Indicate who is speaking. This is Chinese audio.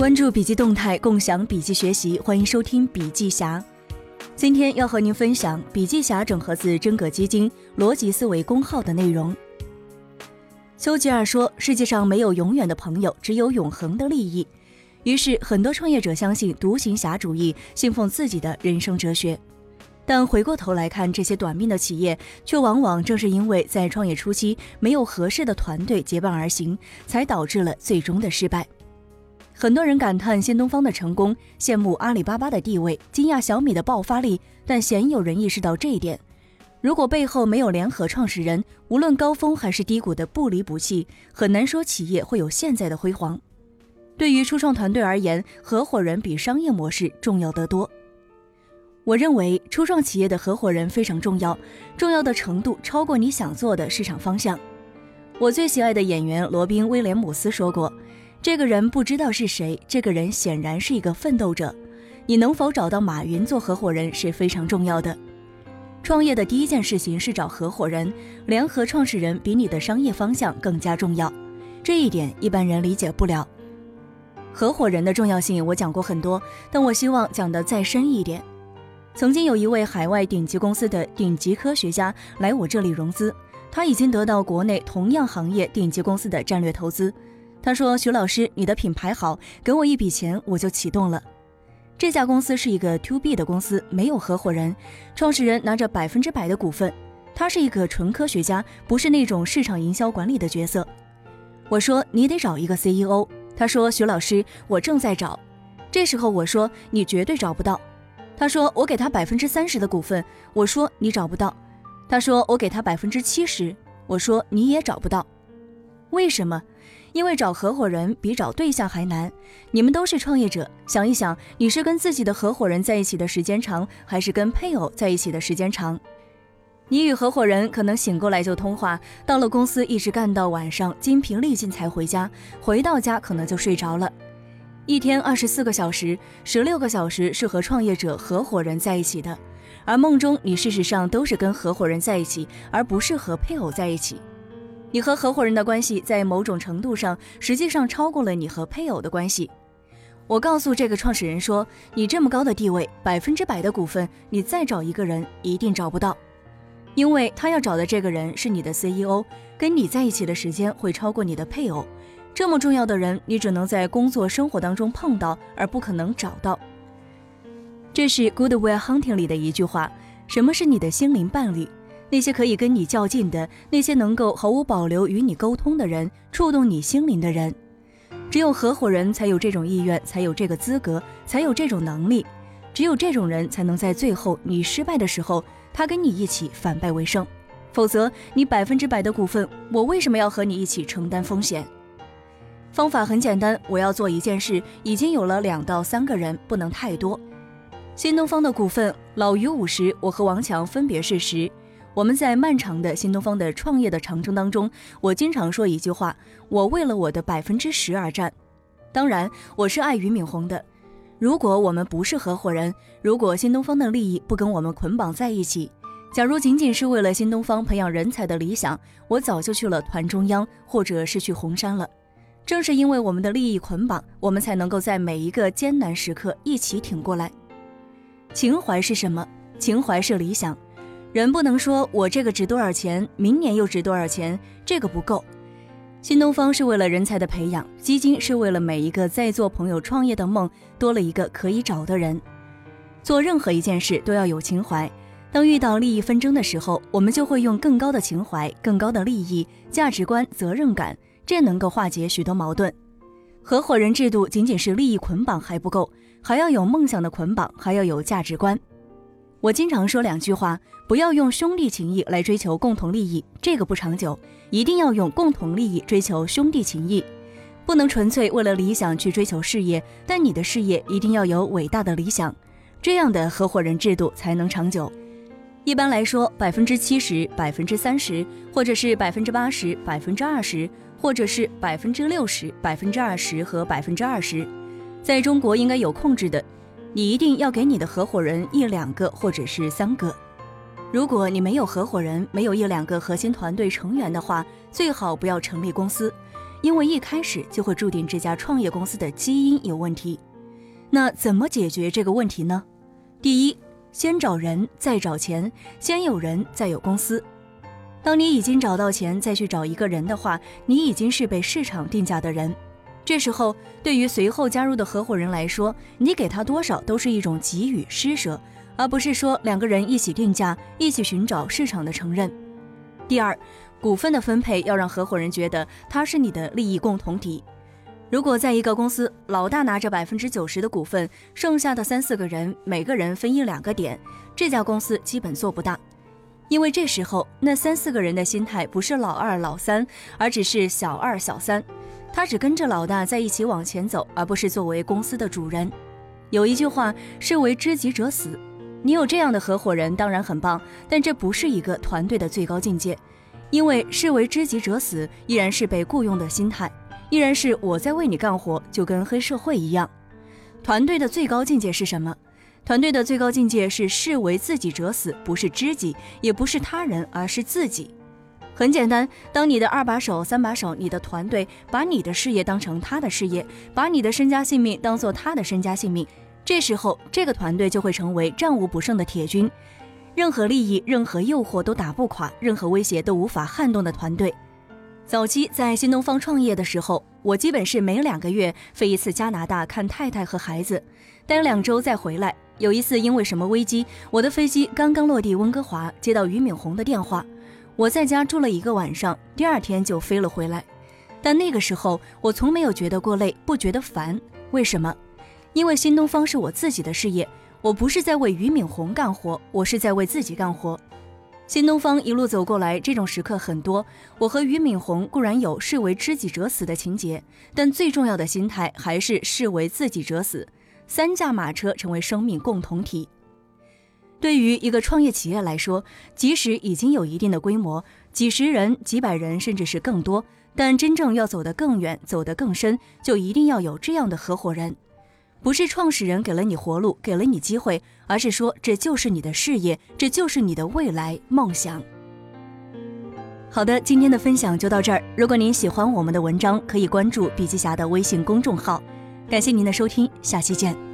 Speaker 1: 关注笔记动态，共享笔记学习，欢迎收听笔记侠。今天要和您分享笔记侠整合自真格基金逻辑思维公号的内容。丘吉尔说：“世界上没有永远的朋友，只有永恒的利益。”于是，很多创业者相信独行侠主义，信奉自己的人生哲学。但回过头来看，这些短命的企业，却往往正是因为在创业初期没有合适的团队结伴而行，才导致了最终的失败。很多人感叹新东方的成功，羡慕阿里巴巴的地位，惊讶小米的爆发力，但鲜有人意识到这一点：如果背后没有联合创始人，无论高峰还是低谷的不离不弃，很难说企业会有现在的辉煌。对于初创团队而言，合伙人比商业模式重要得多。我认为初创企业的合伙人非常重要，重要的程度超过你想做的市场方向。我最喜爱的演员罗宾·威廉姆斯说过：“这个人不知道是谁，这个人显然是一个奋斗者。你能否找到马云做合伙人是非常重要的。创业的第一件事情是找合伙人，联合创始人比你的商业方向更加重要。这一点一般人理解不了。合伙人的重要性我讲过很多，但我希望讲得再深一点。”曾经有一位海外顶级公司的顶级科学家来我这里融资，他已经得到国内同样行业顶级公司的战略投资。他说：“徐老师，你的品牌好，给我一笔钱，我就启动了。”这家公司是一个 to B 的公司，没有合伙人，创始人拿着百分之百的股份。他是一个纯科学家，不是那种市场营销管理的角色。我说：“你得找一个 CEO。”他说：“徐老师，我正在找。”这时候我说：“你绝对找不到。”他说：“我给他百分之三十的股份。”我说：“你找不到。”他说：“我给他百分之七十。”我说：“你也找不到。”为什么？因为找合伙人比找对象还难。你们都是创业者，想一想，你是跟自己的合伙人在一起的时间长，还是跟配偶在一起的时间长？你与合伙人可能醒过来就通话，到了公司一直干到晚上，精疲力尽才回家，回到家可能就睡着了。一天二十四个小时，十六个小时是和创业者合伙人在一起的，而梦中你事实上都是跟合伙人在一起，而不是和配偶在一起。你和合伙人的关系在某种程度上，实际上超过了你和配偶的关系。我告诉这个创始人说：“你这么高的地位，百分之百的股份，你再找一个人一定找不到，因为他要找的这个人是你的 CEO，跟你在一起的时间会超过你的配偶。”这么重要的人，你只能在工作生活当中碰到，而不可能找到。这是《Good Will Hunting》里的一句话：什么是你的心灵伴侣？那些可以跟你较劲的，那些能够毫无保留与你沟通的人，触动你心灵的人。只有合伙人才有这种意愿，才有这个资格，才有这种能力。只有这种人才能在最后你失败的时候，他跟你一起反败为胜。否则，你百分之百的股份，我为什么要和你一起承担风险？方法很简单，我要做一件事，已经有了两到三个人，不能太多。新东方的股份，老于五十，我和王强分别是十。我们在漫长的新东方的创业的长征当中，我经常说一句话：我为了我的百分之十而战。当然，我是爱俞敏洪的。如果我们不是合伙人，如果新东方的利益不跟我们捆绑在一起，假如仅仅是为了新东方培养人才的理想，我早就去了团中央，或者是去红杉了。正是因为我们的利益捆绑，我们才能够在每一个艰难时刻一起挺过来。情怀是什么？情怀是理想。人不能说我这个值多少钱，明年又值多少钱，这个不够。新东方是为了人才的培养，基金是为了每一个在做朋友创业的梦多了一个可以找的人。做任何一件事都要有情怀。当遇到利益纷争的时候，我们就会用更高的情怀、更高的利益、价值观、责任感。这能够化解许多矛盾。合伙人制度仅仅是利益捆绑还不够，还要有梦想的捆绑，还要有价值观。我经常说两句话：不要用兄弟情谊来追求共同利益，这个不长久；一定要用共同利益追求兄弟情谊。不能纯粹为了理想去追求事业，但你的事业一定要有伟大的理想，这样的合伙人制度才能长久。一般来说，百分之七十、百分之三十，或者是百分之八十、百分之二十。或者是百分之六十、百分之二十和百分之二十，在中国应该有控制的。你一定要给你的合伙人一两个或者是三个。如果你没有合伙人，没有一两个核心团队成员的话，最好不要成立公司，因为一开始就会注定这家创业公司的基因有问题。那怎么解决这个问题呢？第一，先找人，再找钱；先有人，再有公司。当你已经找到钱，再去找一个人的话，你已经是被市场定价的人。这时候，对于随后加入的合伙人来说，你给他多少都是一种给予施舍，而不是说两个人一起定价，一起寻找市场的承认。第二，股份的分配要让合伙人觉得他是你的利益共同体。如果在一个公司，老大拿着百分之九十的股份，剩下的三四个人每个人分一两个点，这家公司基本做不大。因为这时候那三四个人的心态不是老二、老三，而只是小二、小三。他只跟着老大在一起往前走，而不是作为公司的主人。有一句话，是为知己者死。你有这样的合伙人当然很棒，但这不是一个团队的最高境界。因为是为知己者死，依然是被雇佣的心态，依然是我在为你干活，就跟黑社会一样。团队的最高境界是什么？团队的最高境界是视为自己者死，不是知己，也不是他人，而是自己。很简单，当你的二把手、三把手，你的团队把你的事业当成他的事业，把你的身家性命当做他的身家性命，这时候这个团队就会成为战无不胜的铁军，任何利益、任何诱惑都打不垮，任何威胁都无法撼动的团队。早期在新东方创业的时候，我基本是每两个月飞一次加拿大看太太和孩子，待两周再回来。有一次因为什么危机，我的飞机刚刚落地温哥华，接到俞敏洪的电话。我在家住了一个晚上，第二天就飞了回来。但那个时候，我从没有觉得过累，不觉得烦。为什么？因为新东方是我自己的事业，我不是在为俞敏洪干活，我是在为自己干活。新东方一路走过来，这种时刻很多。我和俞敏洪固然有视为知己者死的情节，但最重要的心态还是视为自己者死。三驾马车成为生命共同体。对于一个创业企业来说，即使已经有一定的规模，几十人、几百人，甚至是更多，但真正要走得更远、走得更深，就一定要有这样的合伙人。不是创始人给了你活路、给了你机会，而是说这就是你的事业，这就是你的未来梦想。好的，今天的分享就到这儿。如果您喜欢我们的文章，可以关注笔记侠的微信公众号。感谢您的收听，下期见。